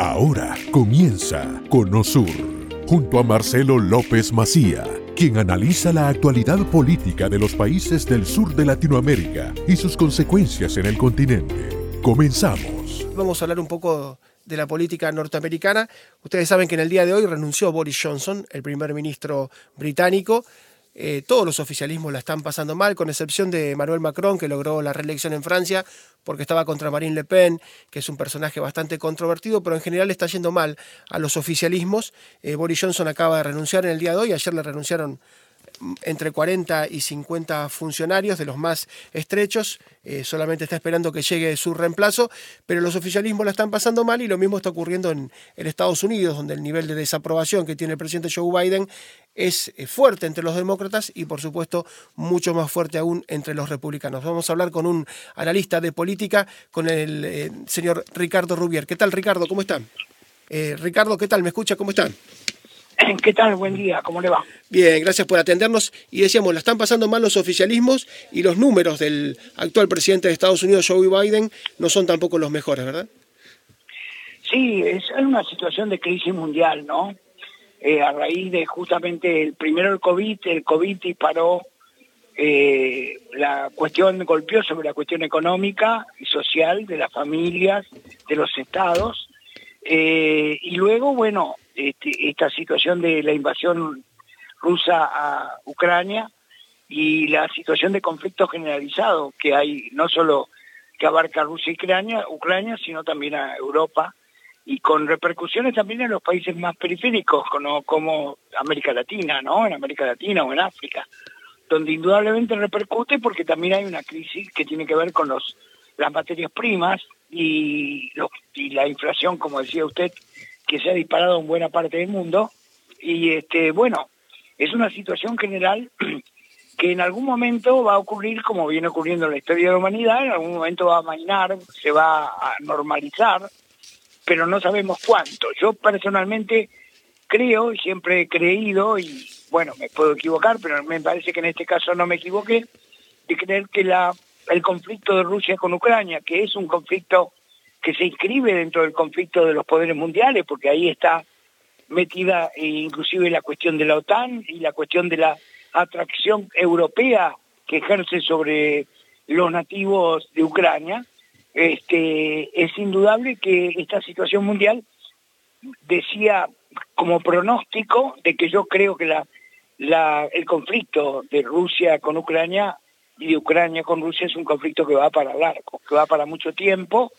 Ahora comienza Conosur, junto a Marcelo López Macía, quien analiza la actualidad política de los países del sur de Latinoamérica y sus consecuencias en el continente. Comenzamos. Vamos a hablar un poco de la política norteamericana. Ustedes saben que en el día de hoy renunció Boris Johnson, el primer ministro británico. Eh, todos los oficialismos la están pasando mal, con excepción de Emmanuel Macron, que logró la reelección en Francia porque estaba contra Marine Le Pen, que es un personaje bastante controvertido, pero en general está yendo mal a los oficialismos. Eh, Boris Johnson acaba de renunciar en el día de hoy, ayer le renunciaron entre 40 y 50 funcionarios de los más estrechos, eh, solamente está esperando que llegue su reemplazo, pero los oficialismos la están pasando mal y lo mismo está ocurriendo en, Estados Unidos, donde el nivel de desaprobación que tiene el presidente Joe Biden es eh, fuerte entre los demócratas y por supuesto mucho más fuerte aún entre los republicanos. Vamos a hablar con un analista de política, con el eh, señor Ricardo Rubier. ¿Qué tal Ricardo? ¿Cómo están? Ricardo, ¿qué tal? ¿Me escucha? ¿Cómo están? ¿Qué tal? Buen día, ¿cómo le va? Bien, gracias por atendernos. Y decíamos, la están pasando mal los oficialismos y los números del actual presidente de Estados Unidos, Joe Biden, no son tampoco los mejores, ¿verdad? Sí, es una situación de crisis mundial, ¿no? Eh, a raíz de justamente el primero el COVID, el COVID disparó eh, la cuestión, golpeó sobre la cuestión económica y social de las familias, de los estados, eh, y luego, bueno, este, esta situación de la invasión rusa a Ucrania y la situación de conflicto generalizado que hay, no solo que abarca Rusia y Ucrania, sino también a Europa y con repercusiones también en los países más periféricos, como, como América Latina, ¿no? En América Latina o en África, donde indudablemente repercute porque también hay una crisis que tiene que ver con los las materias primas y, y la inflación, como decía usted, que se ha disparado en buena parte del mundo. Y este, bueno, es una situación general que en algún momento va a ocurrir como viene ocurriendo en la historia de la humanidad, en algún momento va a mainar, se va a normalizar, pero no sabemos cuánto. Yo personalmente creo siempre he creído, y bueno, me puedo equivocar, pero me parece que en este caso no me equivoqué, de creer que la, el conflicto de Rusia con Ucrania, que es un conflicto que se inscribe dentro del conflicto de los poderes mundiales, porque ahí está metida eh, inclusive la cuestión de la OTAN y la cuestión de la atracción europea que ejerce sobre los nativos de Ucrania, este, es indudable que esta situación mundial decía como pronóstico de que yo creo que la, la, el conflicto de Rusia con Ucrania y de Ucrania con Rusia es un conflicto que va para largo, que va para mucho tiempo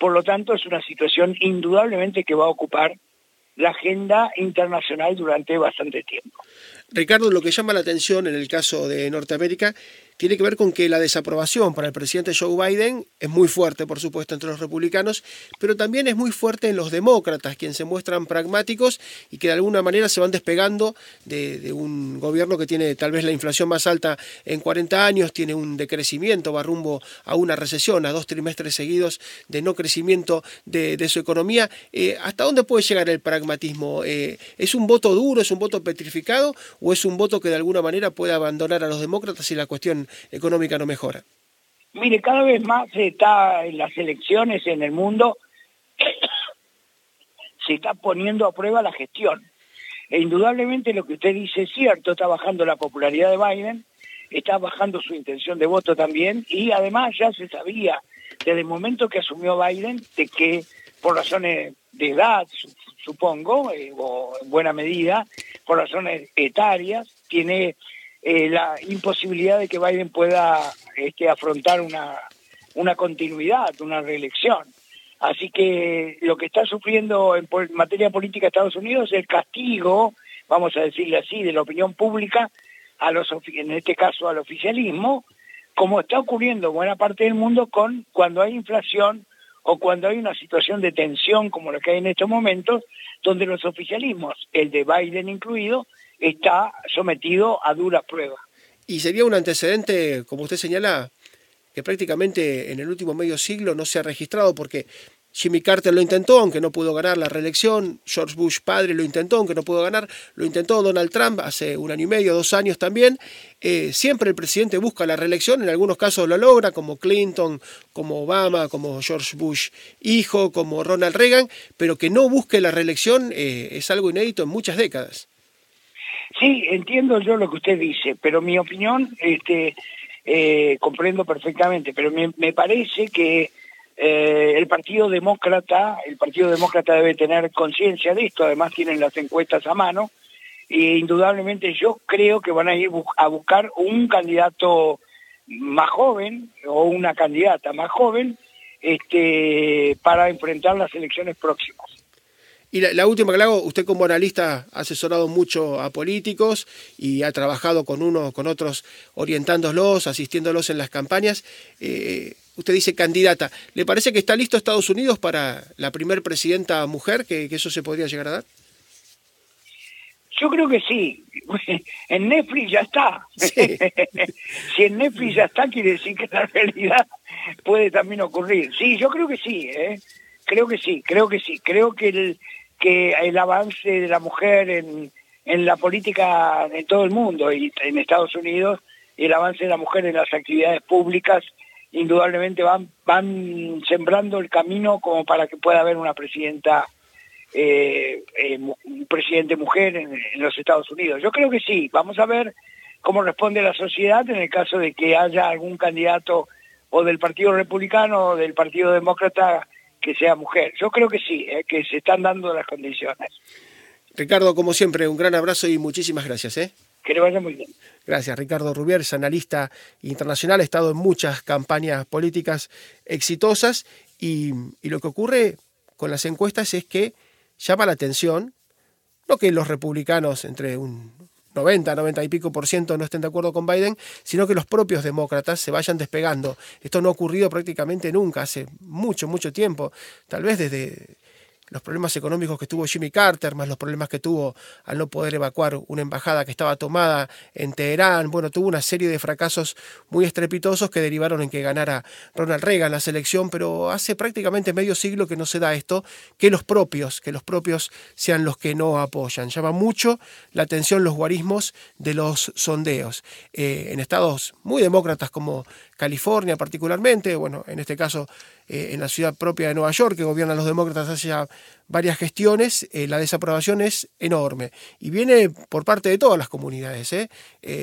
por lo tanto, es una situación indudablemente que va a ocupar la agenda internacional durante bastante tiempo. Ricardo, lo que llama la atención en el caso de Norteamérica tiene que ver con que la desaprobación para el presidente Joe Biden es muy fuerte, por supuesto, entre los republicanos, pero también es muy fuerte en los demócratas, quienes se muestran pragmáticos y que de alguna manera se van despegando de, un gobierno que tiene tal vez la inflación más alta en 40 años, tiene un decrecimiento, va rumbo a una recesión, a dos trimestres seguidos de no crecimiento de, su economía. Eh, ¿Hasta dónde puede llegar el pragmatismo? Eh, ¿Es un voto duro, es un voto petrificado o es un voto que de alguna manera puede abandonar a los demócratas y la cuestión económica no mejora? Mire, cada vez más se está en las elecciones en el mundo, se está poniendo a prueba la gestión. E indudablemente lo que usted dice es cierto, está bajando la popularidad de Biden, está bajando su intención de voto también, y además ya se sabía desde el momento que asumió Biden de que por razones de edad, supongo, eh, o en buena medida, por razones etarias, tiene eh, la imposibilidad de que Biden pueda este, afrontar una, una continuidad, una reelección. Así que lo que está sufriendo en, materia política Estados Unidos es el castigo, vamos a decirle así, de la opinión pública, a los, en este caso al oficialismo, como está ocurriendo en buena parte del mundo con cuando hay inflación o cuando hay una situación de tensión como la que hay en estos momentos, donde los oficialismos, el de Biden incluido, está sometido a duras pruebas. Y sería un antecedente, como usted señala, que prácticamente en el último medio siglo no se ha registrado, porque Jimmy Carter lo intentó, aunque no pudo ganar la reelección. George Bush padre lo intentó, aunque no pudo ganar. Lo intentó Donald Trump hace un año y medio, dos años también. Eh, siempre el presidente busca la reelección, en algunos casos lo logra, como Clinton, como Obama, como George Bush hijo, como Ronald Reagan, pero que no busque la reelección eh, es algo inédito en muchas décadas. Sí, entiendo yo lo que usted dice, pero mi opinión, este, eh, comprendo perfectamente, pero me parece que eh, el Partido Demócrata, el Partido Demócrata debe tener conciencia de esto, además tienen las encuestas a mano, e indudablemente yo creo que van a ir a buscar un candidato más joven o una candidata más joven este, para enfrentar las elecciones próximas. Y la, última que le hago, usted como analista ha asesorado mucho a políticos y ha trabajado con unos, con otros, orientándolos, asistiéndolos en las campañas. Eh, usted dice candidata. ¿Le parece que está listo Estados Unidos para la primer presidenta mujer, que, eso se podría llegar a dar? Yo creo que sí. En Netflix ya está. si en Netflix ya está, quiere decir que la realidad puede también ocurrir. Sí, yo creo que sí. ¿eh? Creo que sí, creo que sí. Creo que el, que el avance de la mujer en, en la política en todo el mundo y en Estados Unidos el avance de la mujer en las actividades públicas indudablemente van, van sembrando el camino como para que pueda haber una presidenta, eh, eh, un presidente mujer en, los Estados Unidos. Yo creo que sí, vamos a ver cómo responde la sociedad en el caso de que haya algún candidato o del Partido Republicano o del Partido Demócrata que sea mujer. Yo creo que sí, eh, que se están dando las condiciones. Ricardo, como siempre, un gran abrazo y muchísimas gracias. ¿eh? Que le vaya muy bien. Gracias, Ricardo Rubier, es analista internacional, ha estado en muchas campañas políticas exitosas y, lo que ocurre con las encuestas es que llama la atención, no que los republicanos entre un 90, 90 y pico por ciento no estén de acuerdo con Biden, sino que los propios demócratas se vayan despegando. Esto no ha ocurrido prácticamente nunca, hace mucho, mucho tiempo, tal vez desde los problemas económicos que tuvo Jimmy Carter, más los problemas que tuvo al no poder evacuar una embajada que estaba tomada en Teherán. Bueno, tuvo una serie de fracasos muy estrepitosos que derivaron en que ganara Ronald Reagan la selección, pero hace prácticamente medio siglo que no se da esto, que los propios, que los propios sean los que no apoyan. Llama mucho la atención los guarismos de los sondeos. Eh, en estados muy demócratas como California particularmente, bueno, en este caso eh, en la ciudad propia de Nueva York, que gobiernan los demócratas hace ya varias gestiones, eh, la desaprobación es enorme. Y viene por parte de todas las comunidades, ¿eh?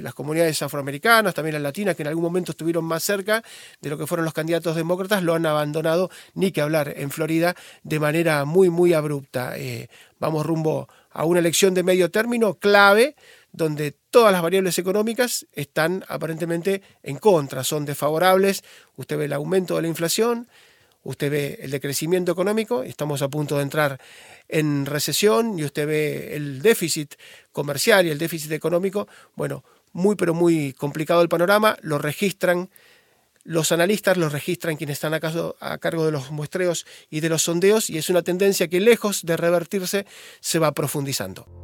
las comunidades afroamericanas, también las latinas, que en algún momento estuvieron más cerca de lo que fueron los candidatos demócratas, lo han abandonado, ni que hablar, en Florida, de manera muy, muy abrupta. vamos rumbo a una elección de medio término clave donde todas las variables económicas están aparentemente en contra, son desfavorables. Usted ve el aumento de la inflación, usted ve el decrecimiento económico, estamos a punto de entrar en recesión y usted ve el déficit comercial y el déficit económico, bueno, muy pero muy complicado el panorama, lo registran los analistas, lo registran quienes están a, a cargo de los muestreos y de los sondeos y es una tendencia que lejos de revertirse se va profundizando.